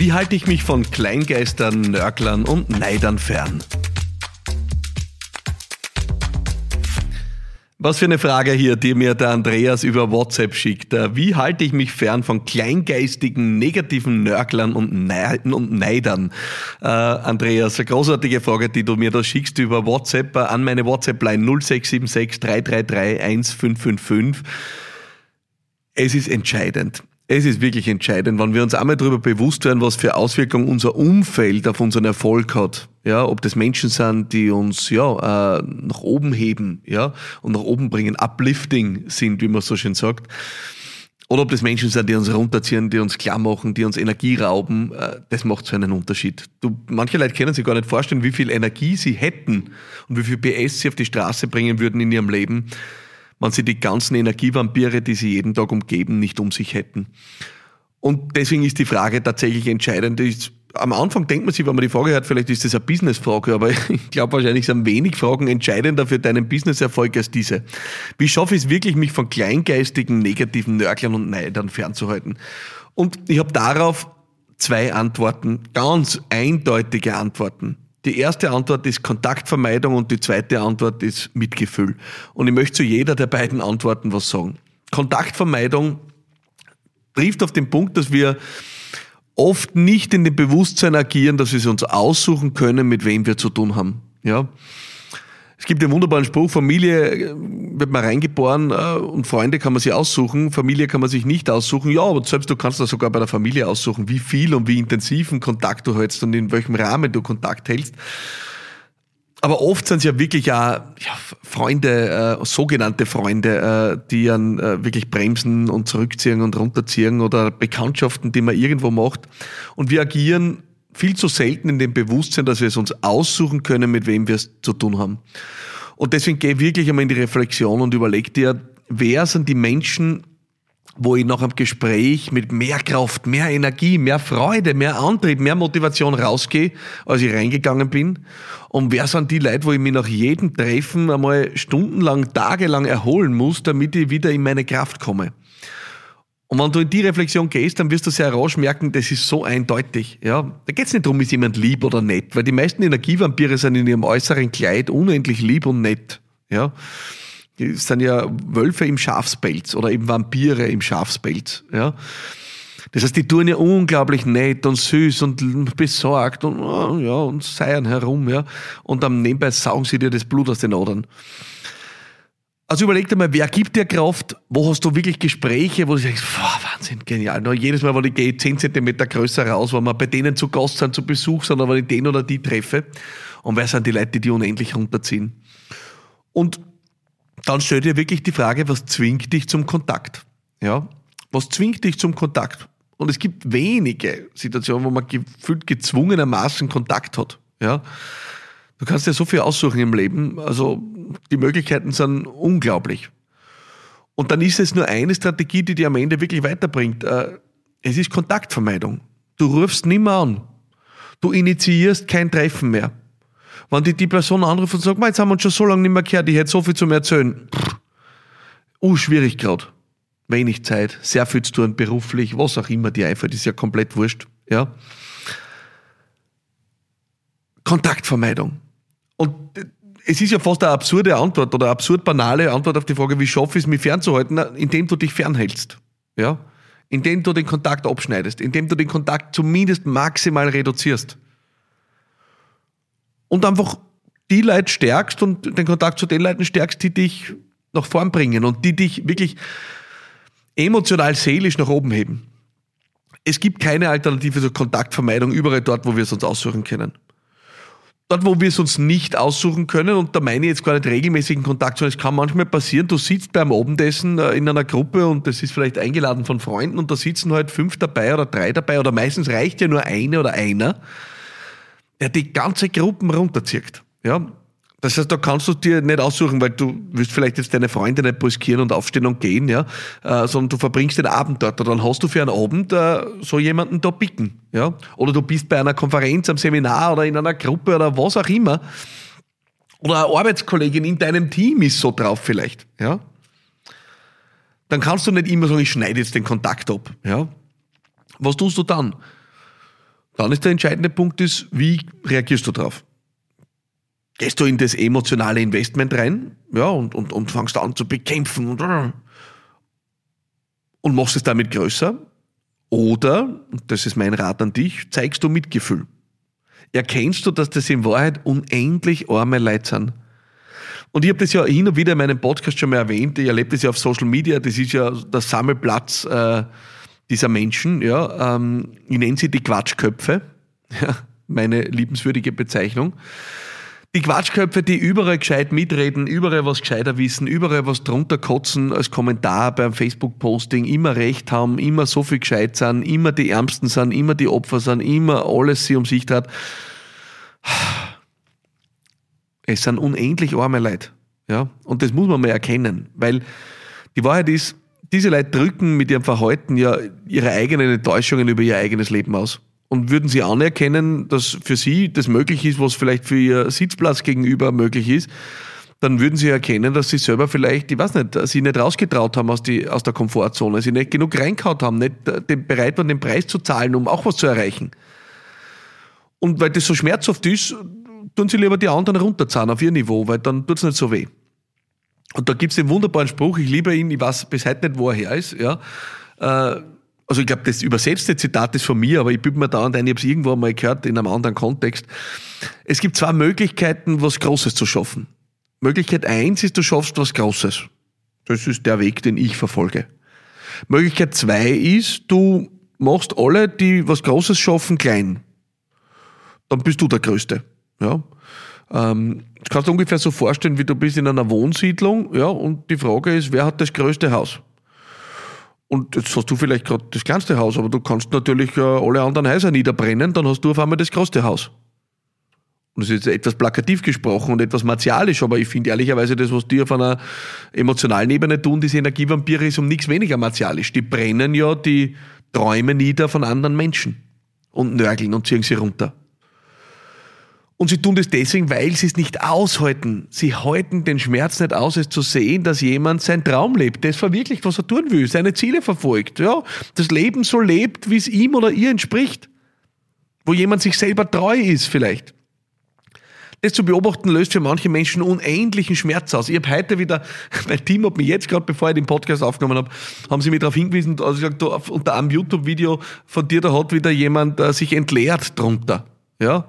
Wie halte ich mich von Kleingeistern, Nörglern und Neidern fern? Was für eine Frage hier, die mir der Andreas über WhatsApp schickt. Äh, wie halte ich mich fern von kleingeistigen, negativen Nörglern und, Neidern? Äh, Andreas, eine großartige Frage, die du mir da schickst über WhatsApp äh, an meine WhatsApp-Line 0676 333 1555. Es ist entscheidend. Es ist wirklich entscheidend, wenn wir uns einmal darüber bewusst werden, was für Auswirkungen unser Umfeld auf unseren Erfolg hat. Ja, ob das Menschen sind, die uns ja äh, nach oben heben, ja, und nach oben bringen, uplifting sind, wie man so schön sagt. Oder ob das Menschen sind, die uns runterziehen, die uns klar machen, die uns Energie rauben, äh, das macht so einen Unterschied. Du, manche Leute können sich gar nicht vorstellen, wie viel Energie sie hätten und wie viel PS sie auf die Straße bringen würden in ihrem Leben, wenn sie die ganzen Energievampire, die sie jeden Tag umgeben, nicht um sich hätten. Und deswegen ist die Frage tatsächlich entscheidend. Am Anfang denkt man sich, wenn man die Frage hat, vielleicht ist das eine Business-Frage, aber ich glaube wahrscheinlich sind wenig Fragen entscheidender für deinen Business-Erfolg als diese. Wie schaffe ich es wirklich, mich von kleingeistigen, negativen Nörglern und Neidern fernzuhalten? Und ich habe darauf zwei Antworten, ganz eindeutige Antworten. Die erste Antwort ist Kontaktvermeidung und die zweite Antwort ist Mitgefühl. Und ich möchte zu jeder der beiden Antworten was sagen. Kontaktvermeidung trifft auf den Punkt, dass wir oft nicht in dem Bewusstsein agieren, dass wir es uns aussuchen können, mit wem wir zu tun haben. Ja. Es gibt den wunderbaren Spruch, Familie äh, wird man reingeboren äh, und Freunde kann man sich aussuchen, Familie kann man sich nicht aussuchen. Ja, aber selbst du kannst das sogar bei der Familie aussuchen, wie viel und wie intensiven Kontakt du hältst und in welchem Rahmen du Kontakt hältst. Aber oft sind es ja wirklich auch ja, Freunde, äh, sogenannte Freunde, äh, die dann äh, wirklich bremsen und zurückziehen und runterziehen oder Bekanntschaften, die man irgendwo macht. Und wir agieren viel zu selten in dem Bewusstsein, dass wir es uns aussuchen können, mit wem wir es zu tun haben. Und deswegen geh wirklich einmal in die Reflexion und überleg dir, wer sind die Menschen, wo ich nach einem Gespräch mit mehr Kraft, mehr Energie, mehr Freude, mehr Antrieb, mehr Motivation rausgehe, als ich reingegangen bin. Und wer sind die Leute, wo ich mich nach jedem Treffen einmal stundenlang, tagelang erholen muss, damit ich wieder in meine Kraft komme. Und wenn du in die Reflexion gehst, dann wirst du sehr rasch merken, das ist so eindeutig. Ja? Da geht es nicht darum, ist jemand lieb oder nett, weil die meisten Energievampire sind in ihrem äußeren Kleid unendlich lieb und nett. Ja? Die sind ja Wölfe im Schafspelz oder eben Vampire im Schafspelz. Ja? Das heißt, die tun ja unglaublich nett und süß und besorgt und, ja, und seiern herum. Ja? Und dann nebenbei saugen sie dir das Blut aus den Adern. Also überleg dir mal, wer gibt dir Kraft? Wo hast du wirklich Gespräche, wo du sagst, boah, Wahnsinn, genial. Nur jedes Mal, wo ich gehe, 10 cm größer raus, wenn wir bei denen zu Gast sind, zu Besuch sind, aber ich den oder die treffe. Und wer sind die Leute, die die unendlich runterziehen? Und dann stell dir wirklich die Frage, was zwingt dich zum Kontakt? Ja? Was zwingt dich zum Kontakt? Und es gibt wenige Situationen, wo man gefühlt gezwungenermaßen Kontakt hat. Ja? Du kannst dir so viel aussuchen im Leben. Also die Möglichkeiten sind unglaublich. Und dann ist es nur eine Strategie, die dir am Ende wirklich weiterbringt. Äh, es ist Kontaktvermeidung. Du rufst nimmer an. Du initiierst kein Treffen mehr. Wenn die, die Person anruft und sagt, jetzt haben wir uns schon so lange nicht mehr gehört, ich hätte so viel zu mir erzählen. uh, schwierig gerade. Wenig Zeit, sehr viel zu tun, beruflich, was auch immer dir einfällt, ist ja komplett wurscht. Ja? Kontaktvermeidung. Und es ist ja fast eine absurde Antwort oder eine absurd banale Antwort auf die Frage, wie schaffe ich es, mich fernzuhalten, indem du dich fernhältst. Ja? Indem du den Kontakt abschneidest, indem du den Kontakt zumindest maximal reduzierst. Und einfach die Leute stärkst und den Kontakt zu den Leuten stärkst, die dich nach vorn bringen und die dich wirklich emotional, seelisch nach oben heben. Es gibt keine Alternative zur Kontaktvermeidung überall dort, wo wir es uns aussuchen können dort, wo wir es uns nicht aussuchen können, und da meine ich jetzt gar nicht regelmäßigen Kontakt, sondern es kann manchmal passieren, du sitzt beim Abendessen äh, in einer Gruppe und das ist vielleicht eingeladen von Freunden und da sitzen halt fünf dabei oder drei dabei oder meistens reicht ja nur eine oder einer, der die ganze Gruppen runterzieht. Ja, das heißt, da kannst du dir nicht aussuchen, weil du willst vielleicht jetzt deine Freunde nicht brüskieren und aufstehen und gehen, ja, äh, sondern du verbringst den Abend dort. Und dann hast du für einen Abend äh, so jemanden da picken, ja. Oder du bist bei einer Konferenz, am Seminar oder in einer Gruppe oder was auch immer. Oder eine Arbeitskollegin in deinem Team ist so drauf vielleicht, ja. Dann kannst du nicht immer sagen, ich schneide jetzt den Kontakt ab, ja. Was tust du dann? Dann ist der entscheidende Punkt, ist, wie reagierst du drauf? Gehst du in das emotionale Investment rein ja, und, und, und fangst an zu bekämpfen und, und machst es damit größer? Oder, das ist mein Rat an dich, zeigst du Mitgefühl. Erkennst du, dass das in Wahrheit unendlich arme Leute sind? Und ich habe das ja hin und wieder in meinem Podcast schon mal erwähnt, ich erlebe das ja auf Social Media, das ist ja der Sammelplatz äh, dieser Menschen, ja, ähm, ich nenne sie die Quatschköpfe, ja, meine liebenswürdige Bezeichnung. Die Quatschköpfe, die überall gescheit mitreden, überall was gescheiter wissen, überall was drunter kotzen als Kommentar beim Facebook-Posting, immer recht haben, immer so viel gescheit sind, immer die Ärmsten sind, immer die Opfer sind, immer alles sie um sich hat. Es sind unendlich arme Leute. Ja? Und das muss man mal erkennen, weil die Wahrheit ist, diese Leute drücken mit ihrem Verhalten ja ihre eigenen Enttäuschungen über ihr eigenes Leben aus. Und würden sie anerkennen, dass für sie das möglich ist, was vielleicht für ihr Sitzplatz gegenüber möglich ist, dann würden sie erkennen, dass sie selber vielleicht, ich weiß nicht, sie nicht rausgetraut haben aus, die, aus der Komfortzone, sie nicht genug reinkaut haben, nicht äh, bereit waren, den Preis zu zahlen, um auch was zu erreichen. Und weil das so schmerzhaft ist, tun sie lieber die anderen runterzahlen auf ihr Niveau, weil dann tut es nicht so weh. Und da gibt es den wunderbaren Spruch, ich liebe ihn, ich weiß bis heute nicht, wo er her ist, ja. Äh, also ich glaube, das übersetzte Zitat ist von mir, aber ich bübe mir da ein, ich habe es irgendwo mal gehört in einem anderen Kontext. Es gibt zwei Möglichkeiten, was Großes zu schaffen. Möglichkeit eins ist, du schaffst was Großes. Das ist der Weg, den ich verfolge. Möglichkeit zwei ist, du machst alle, die was Großes schaffen, klein. Dann bist du der Größte. Ja. Ähm, das kannst du ungefähr so vorstellen, wie du bist in einer Wohnsiedlung, ja, und die Frage ist, wer hat das größte Haus? Und jetzt hast du vielleicht gerade das kleinste Haus, aber du kannst natürlich äh, alle anderen Häuser niederbrennen, dann hast du auf einmal das größte Haus. Und das ist jetzt etwas plakativ gesprochen und etwas martialisch, aber ich finde ehrlicherweise das, was die auf einer emotionalen Ebene tun, diese Energievampire, ist um nichts weniger martialisch. Die brennen ja die Träume nieder von anderen Menschen und nörgeln und ziehen sie runter. Und sie tun das deswegen, weil sie es nicht aushalten. Sie halten den Schmerz nicht aus, es zu sehen, dass jemand seinen Traum lebt, das verwirklicht, was er tun will, seine Ziele verfolgt, ja, das Leben so lebt, wie es ihm oder ihr entspricht. Wo jemand sich selber treu ist, vielleicht. Das zu beobachten löst für manche Menschen unendlichen Schmerz aus. Ich habe heute wieder, mein Team hat mich jetzt gerade, bevor ich den Podcast aufgenommen habe, haben sie mich darauf hingewiesen, also gesagt, unter einem YouTube-Video von dir, da hat wieder jemand äh, sich entleert drunter. Ja,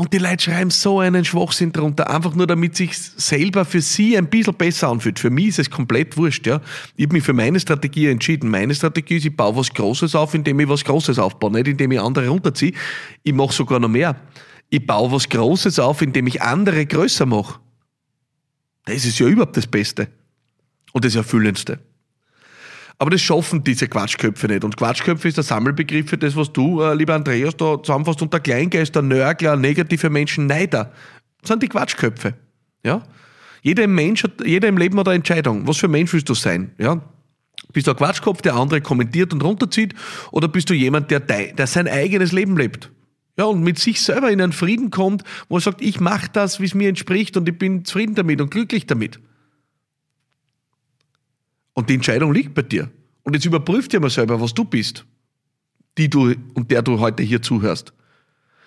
und die Leute schreiben so einen Schwachsinn drunter, einfach nur damit sich selber für sie ein bisschen besser anfühlt. Für mich ist es komplett wurscht, ja. Ich habe mich für meine Strategie entschieden. Meine Strategie ist, ich baue was Großes auf, indem ich was Großes aufbaue, nicht indem ich andere runterziehe. Ich mache sogar noch mehr. Ich baue was Großes auf, indem ich andere größer mache. Das ist ja überhaupt das Beste. Und das Erfüllendste. Aber das schaffen diese Quatschköpfe nicht. Und Quatschköpfe ist der Sammelbegriff für das, was du, äh, lieber Andreas, da zusammenfasst unter Kleingeister, Nörgler, negative Menschen, Neider. Das sind die Quatschköpfe. Ja? Jeder Mensch hat, jeder im Leben hat eine Entscheidung. Was für ein Mensch willst du sein? Ja? Bist du ein Quatschkopf, der andere kommentiert und runterzieht? Oder bist du jemand, der, der sein eigenes Leben lebt? Ja, und mit sich selber in einen Frieden kommt, wo er sagt, ich mache das, wie es mir entspricht und ich bin zufrieden damit und glücklich damit. Und die Entscheidung liegt bei dir. Und jetzt überprüf dir mal selber, was du bist, die du und der du heute hier zuhörst.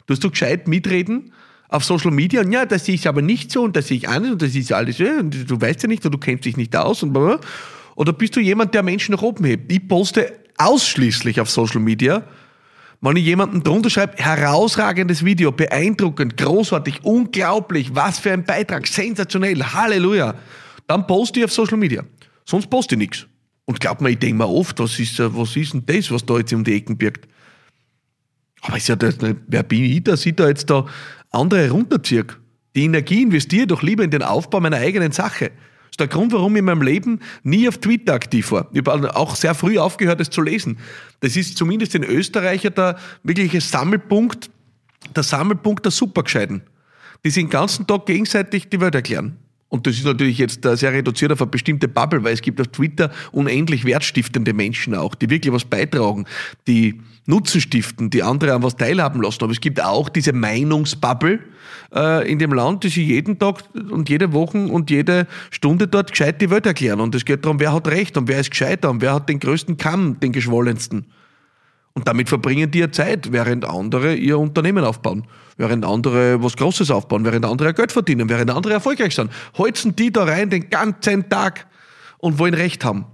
Du hast du gescheit mitreden auf Social Media und ja, das sehe ich aber nicht so und das sehe ich an und das ist alles, ja, und du weißt ja nicht und du kennst dich nicht aus und blablabla. Oder bist du jemand, der Menschen nach oben hebt? Ich poste ausschließlich auf Social Media, wenn ich jemanden drunter schreibe, herausragendes Video, beeindruckend, großartig, unglaublich, was für ein Beitrag, sensationell, Halleluja, dann poste ich auf Social Media. Sonst poste ich nichts. Und glaub mir, ich denke mir oft, was ist, was ist denn das, was da jetzt um die Ecken birgt? Aber ist ja das, wer bin ich, dass ich da jetzt da andere runterziehe? Die Energie investiere ich doch lieber in den Aufbau meiner eigenen Sache. Das ist der Grund, warum ich in meinem Leben nie auf Twitter aktiv war. Ich habe auch sehr früh aufgehört, es zu lesen. Das ist zumindest in Österreich der wirkliche Sammelpunkt, der Sammelpunkt der Supergescheiden. Die sich den ganzen Tag gegenseitig die Welt erklären. Und das ist natürlich jetzt äh, sehr reduziert auf eine bestimmte Bubble, weil es gibt auf Twitter unendlich wertstiftende Menschen auch, die wirklich was beitragen, die Nutzen stiften, die andere an was teilhaben lassen. Aber es gibt auch diese Meinungsbubble äh, in dem Land, die sich jeden Tag und jede Woche und jede Stunde dort gescheit die Welt erklären. Und es geht darum, wer hat Recht und wer ist gescheiter und wer hat den größten Kamm, den geschwollensten. Und damit verbringen die ja Zeit, während andere ihr Unternehmen aufbauen, während andere was Großes aufbauen, während andere Geld verdienen, während andere erfolgreich sind. Holzen die da rein den ganzen Tag und wollen Recht haben.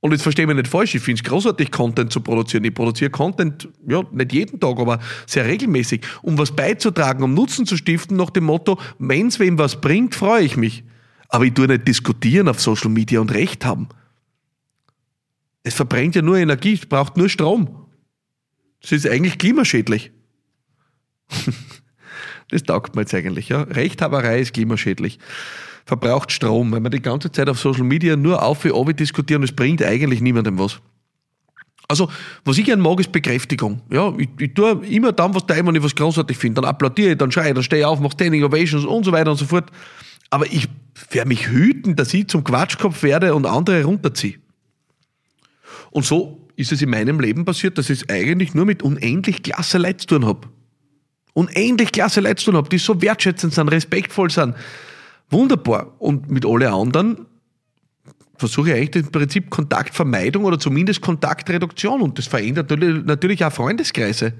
Und jetzt verstehe mich nicht falsch, ich finde es großartig, Content zu produzieren. Ich produziere Content, ja, nicht jeden Tag, aber sehr regelmäßig, um was beizutragen, um Nutzen zu stiften, nach dem Motto, wenn es wem was bringt, freue ich mich. Aber ich tue nicht diskutieren auf Social Media und Recht haben. Es verbrennt ja nur Energie, es braucht nur Strom. Das ist eigentlich klimaschädlich. das taugt mir jetzt eigentlich, ja. Rechthaberei ist klimaschädlich. Verbraucht Strom, wenn wir die ganze Zeit auf Social Media nur auf wie oben diskutieren, es bringt eigentlich niemandem was. Also, was ich gerne mag, ist Bekräftigung. Ja, ich, ich tue immer dann was da, wenn ich was großartig finde. Dann applaudiere ich, dann schreie ich, dann stehe ich auf, mache Standing Ovations und so weiter und so fort. Aber ich werde mich hüten, dass ich zum Quatschkopf werde und andere runterziehe. Und so ist es in meinem Leben passiert, dass ich es eigentlich nur mit unendlich klasse Leuten zu tun habe. Unendlich klasse Leute zu tun habe, die so wertschätzend sind, respektvoll sind. Wunderbar. Und mit alle anderen versuche ich eigentlich im Prinzip Kontaktvermeidung oder zumindest Kontaktreduktion. Und das verändert natürlich auch Freundeskreise.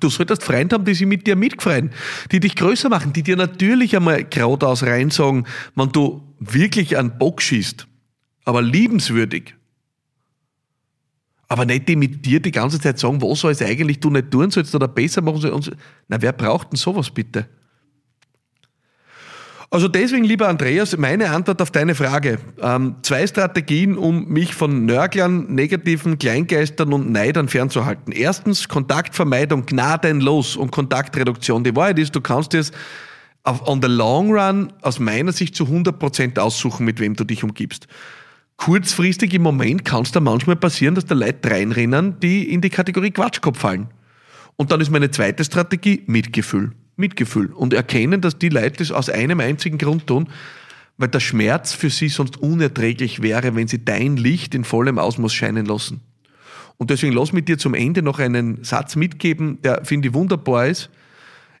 Du solltest Freunde haben, die sich mit dir mitfreuen, die dich größer machen, die dir natürlich einmal geradeaus rein sagen, wenn du wirklich einen Bock schießt, aber liebenswürdig, aber nicht die mit dir die ganze Zeit sagen, was soll es eigentlich du nicht tun sollst oder besser machen sollst. Na, wer braucht denn sowas bitte? Also deswegen, lieber Andreas, meine Antwort auf deine Frage. Ähm, zwei Strategien, um mich von Nörglern, negativen Kleingeistern und Neidern fernzuhalten. Erstens, Kontaktvermeidung gnadenlos und Kontaktreduktion. Die Wahrheit ist, du kannst es on the long run aus meiner Sicht zu 100% aussuchen, mit wem du dich umgibst kurzfristig im Moment kann es da manchmal passieren, dass da Leute reinrennen, die in die Kategorie Quatschkopf fallen. Und dann ist meine zweite Strategie Mitgefühl. Mitgefühl. Und erkennen, dass die Leute das aus einem einzigen Grund tun, weil der Schmerz für sie sonst unerträglich wäre, wenn sie dein Licht in vollem Ausmaß scheinen lassen. Und deswegen lass mich dir zum Ende noch einen Satz mitgeben, der, finde ich, wunderbar ist.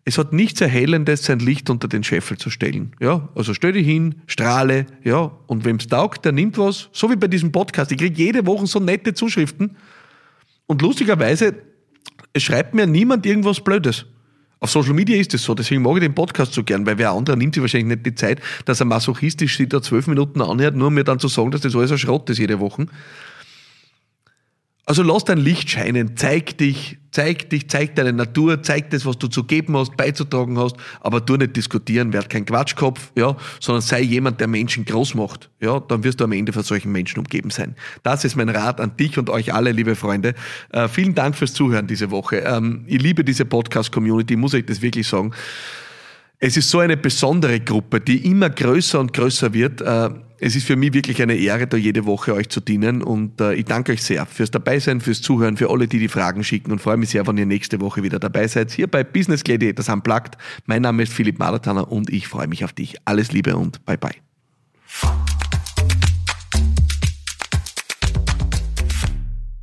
Es hat nichts Erhellendes, sein Licht unter den Scheffel zu stellen. Ja, also stell dich hin, strahle, ja, und wem's taugt, der nimmt was. So wie bei diesem Podcast. Ich kriege jede Woche so nette Zuschriften. Und lustigerweise, es schreibt mir niemand irgendwas Blödes. Auf Social Media ist es so, deswegen mag ich den Podcast so gern, weil wer andere nimmt sich wahrscheinlich nicht die Zeit, dass er masochistisch sich da zwölf Minuten anhört, nur um mir dann zu sagen, dass das alles ein Schrott ist jede Woche. Also lass dein Licht scheinen, zeig dich, zeig dich, zeig deine Natur, zeig das, was du zu geben hast, beizutragen hast, aber tu nicht diskutieren, werd kein Quatschkopf, ja, sondern sei jemand, der Menschen groß macht, ja, dann wirst du am Ende von solchen Menschen umgeben sein. Das ist mein Rat an dich und euch alle, liebe Freunde. Äh, vielen Dank fürs Zuhören diese Woche. Ähm, ich liebe diese Podcast-Community, muss ich das wirklich sagen. Es ist so eine besondere Gruppe, die immer größer und größer wird. Äh, es ist für mich wirklich eine Ehre, da jede Woche euch zu dienen und äh, ich danke euch sehr fürs Dabeisein, fürs Zuhören, für alle, die die Fragen schicken und freue mich sehr, wenn ihr nächste Woche wieder dabei seid. Hier bei Business Gladiators Unplugged. Mein Name ist Philipp Maratana und ich freue mich auf dich. Alles Liebe und bye bye.